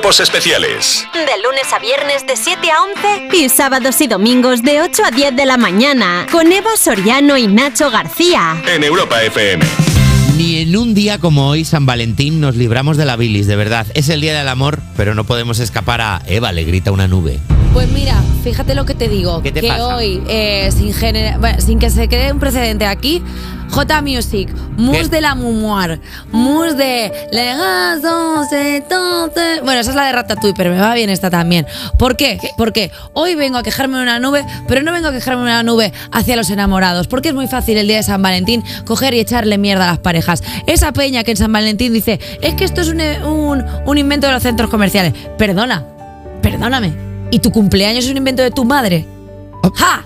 Cuerpos especiales. De lunes a viernes de 7 a 11 y sábados y domingos de 8 a 10 de la mañana con Eva Soriano y Nacho García. En Europa FM. Ni en un día como hoy, San Valentín, nos libramos de la bilis, de verdad. Es el día del amor, pero no podemos escapar a Eva, le grita una nube. Pues mira, fíjate lo que te digo. ¿Qué te que pasa? hoy, eh, sin, genera- bueno, sin que se quede un precedente aquí, J Music, mus ¿Qué? de la memoire, mus de tonte. Bueno, esa es la de Ratatouille, pero me va bien esta también. ¿Por qué? Porque hoy vengo a quejarme de una nube, pero no vengo a quejarme de una nube hacia los enamorados, porque es muy fácil el día de San Valentín coger y echarle mierda a las parejas. Esa peña que en San Valentín dice, es que esto es un, un, un invento de los centros comerciales. Perdona, perdóname. ¿Y tu cumpleaños es un invento de tu madre? ¡Ja!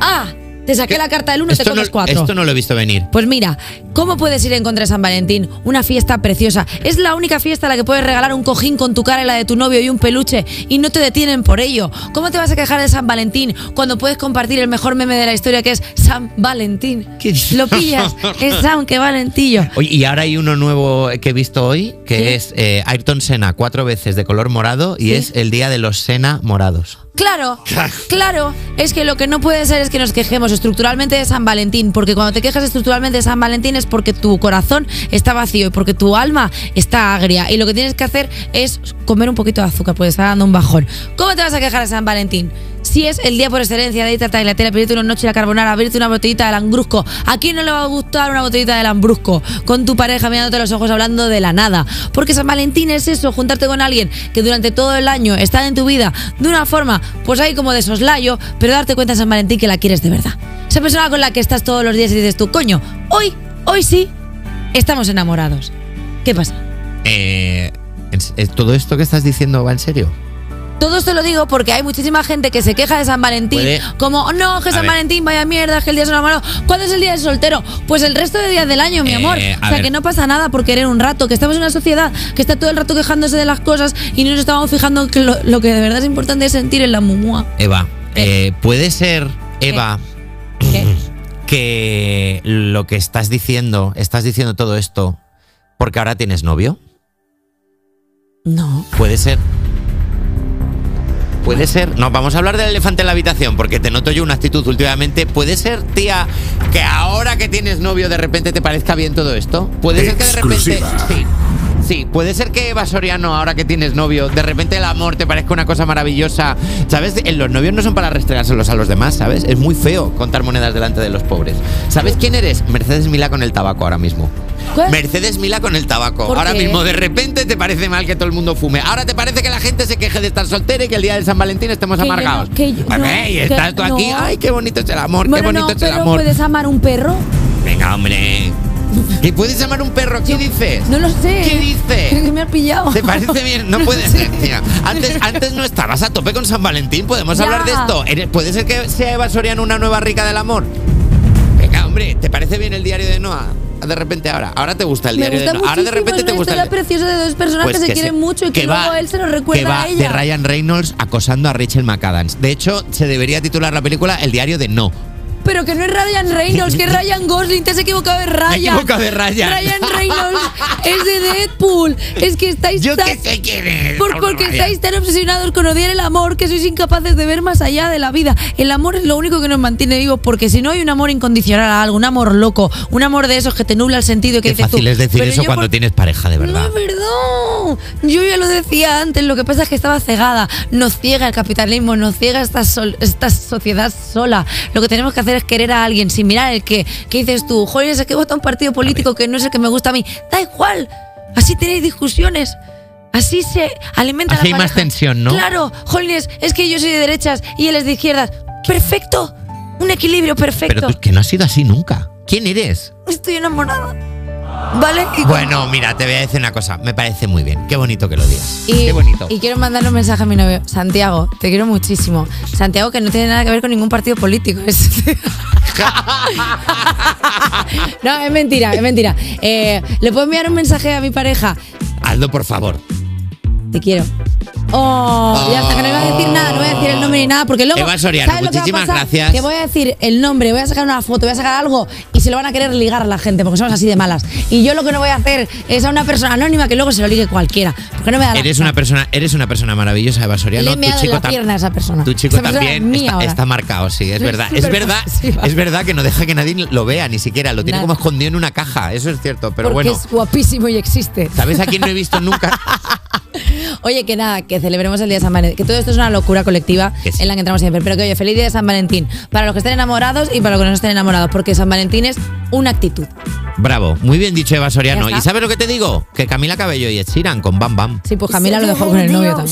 ¡Ah! Te saqué la carta del 1 y te Esto no, cuatro. esto no lo he visto venir. Pues mira, ¿cómo puedes ir en contra de San Valentín? Una fiesta preciosa. Es la única fiesta a la que puedes regalar un cojín con tu cara y la de tu novio y un peluche y no te detienen por ello. ¿Cómo te vas a quejar de San Valentín cuando puedes compartir el mejor meme de la historia que es San Valentín? ¿Qué? Lo pillas, es San, que Valentillo. Oye, y ahora hay uno nuevo que he visto hoy, que es eh, Ayrton Senna cuatro veces de color morado y Sí. es el día de los Senna morados. Claro, claro, es que lo que no puede ser es que nos quejemos estructuralmente de San Valentín, porque cuando te quejas estructuralmente de San Valentín es porque tu corazón está vacío y porque tu alma está agria y lo que tienes que hacer es comer un poquito de azúcar, porque está dando un bajón. ¿Cómo te vas a quejar de San Valentín? Si es el día por excelencia de irte a Tagliatella, pedirte una noche de la carbonara, abrirte una botellita de lambrusco. ¿A quién no le va a gustar una botellita de lambrusco? Con tu pareja mirándote los ojos hablando de la nada. Porque San Valentín es eso, juntarte con alguien que durante todo el año está en tu vida de una forma, pues ahí como de soslayo, pero darte cuenta en San Valentín que la quieres de verdad. Esa persona con la que estás todos los días y dices tú, coño, hoy, hoy sí, estamos enamorados. ¿Qué pasa? Eh, ¿es- es- ¿Todo esto que estás diciendo va en serio? Todo esto lo digo porque hay muchísima gente que se queja de San Valentín. Puede- Como, "Oh, no, que San ver. Valentín, vaya mierda, que el día es enamorado. ¿Cuándo es el día del soltero? Pues el resto de días del año, mi Eh, amor. O sea, ver. que no pasa nada por querer un rato, que estamos en una sociedad que está todo el rato quejándose de las cosas y no nos estamos fijando que lo, lo que de verdad es importante es sentir en la mumua. Eva, ¿Qué? eh, puede ser, Eva, ¿Qué? que lo que estás diciendo, estás diciendo todo esto porque ahora tienes novio. No. Puede ser. Puede ser. No, vamos a hablar del elefante en la habitación porque te noto yo una actitud últimamente. Puede ser, tía, que ahora que tienes novio de repente te parezca bien todo esto. Puede ser que de repente. Sí. Sí, puede ser que Eva Soriano, ahora que tienes novio, de repente el amor te parezca una cosa maravillosa. ¿Sabes? Eh, Los novios no son para restregárselos a los demás, ¿sabes? Es muy feo contar monedas delante de los pobres. ¿Sabes quién eres? Mercedes Milá con el tabaco ahora mismo. ¿Cuál? Mercedes Milá con el tabaco. ¿Por Ahora qué? mismo, de repente te parece mal que todo el mundo fume. Ahora te parece que la gente se queje de estar soltera y que el día de San Valentín estemos Que yo no- amargados. que yo- no, ve, y que- estás tú aquí. no. Ay, qué bonito es el amor, qué Bueno, bonito no, es el pero amor. ¿puedes amar un perro? Venga, hombre. ¿Y puedes llamar un perro? ¿Qué dices? No lo sé. ¿Qué dices? Que me has pillado. ¿Te parece bien? No puede ser, tía. Antes, antes no estabas a tope con San Valentín. ¿Podemos Ya. hablar de esto? ¿Eres- ¿Puede ser que sea Eva Soriano una nueva rica del amor? Venga, hombre, ¿te parece bien el diario de Noah? De repente ahora. Ahora te gusta el Me diario gusta de Noah. Ahora de repente te gusta historia el preciosa de dos personas Pues que se que quieren se- mucho y que, va- luego él se lo recuerda que va a ella. de Ryan Reynolds acosando a Rachel McAdams. De hecho, se debería titular la película El diario de No. Pero que no es Ryan Reynolds, que es Ryan Gosling, te has equivocado de Ryan. Me equivocado de Ryan. Ryan Reynolds es de Deadpool. Es que estáis Yo tan- sé quién es. Por- porque Ryan. estáis tan obsesionados con odiar el amor que sois incapaces de ver más allá de la vida. El amor es lo único que nos mantiene vivos, porque si no hay un amor incondicional a algo, un amor loco, un amor de esos que te nubla el sentido y que Qué dices tú, fácil es decir "Pero eso cuando por- tienes pareja, de No verdad. es verdad. Yo ya lo decía antes. Lo que pasa es que estaba cegada. Nos ciega el capitalismo, nos ciega esta, sol- esta sociedad sola. Lo que tenemos que hacer es querer a alguien sin mirar el que. ¿Qué dices tú? Joder, es que vota un partido político que no es el que me gusta a mí. Da igual. Así tenéis discusiones. Así se alimenta Así la hay más tensión, ¿no? Claro, Jolines, es que yo soy de derechas y él es de izquierdas. Perfecto. Un equilibrio perfecto. Pero tú, que no has sido así nunca. ¿Quién eres? Estoy enamorada. ¿Vale? Y Bueno, mira, te voy a decir una cosa. Me parece muy bien. Qué bonito que lo digas. Y, Qué bonito. y quiero mandarle un mensaje a mi novio. Santiago, te quiero muchísimo. Santiago, que no tiene nada que ver con ningún partido político. No, es mentira, es mentira. Eh, ¿Le puedo enviar un mensaje a mi pareja? Hazlo, por favor. Te quiero. Oh, ya está, que no iba a decir nada, no voy a decir el nombre ni nada, porque luego. Eva Soriano, ¿sabes lo que va a muchísimas pasar? gracias. Que voy a decir el nombre, voy a sacar una foto, voy a sacar algo y se lo van a querer ligar a la gente, porque somos así de malas. Y yo lo que no voy a hacer es a una persona anónima que luego se lo ligue cualquiera. Porque no me da la Eres una persona, eres una persona maravillosa, Eva Soriano. Le he Tu chico la pierna a esa persona. Tu chico Esa persona también es está, marcado, sí, es verdad. Es verdad, es verdad que no deja que nadie lo vea, ni siquiera. Lo tiene Nada. como escondido en una caja, eso es cierto. Pero porque bueno, es guapísimo y existe. ¿sabes a quién no he visto nunca? Oye, que nada, que celebremos el día de San Valentín. Que todo esto es una locura colectiva sí. en la que entramos siempre. Pero que, oye, feliz día de San Valentín. Para los que estén enamorados y para los que no estén enamorados. Porque San Valentín es una actitud. Bravo, muy bien dicho Eva Soriano. ¿Y sabes lo que te digo? Que Camila Cabello y Ed Sheeran con Bam Bam. Sí, pues Camila lo dejó con el novio también.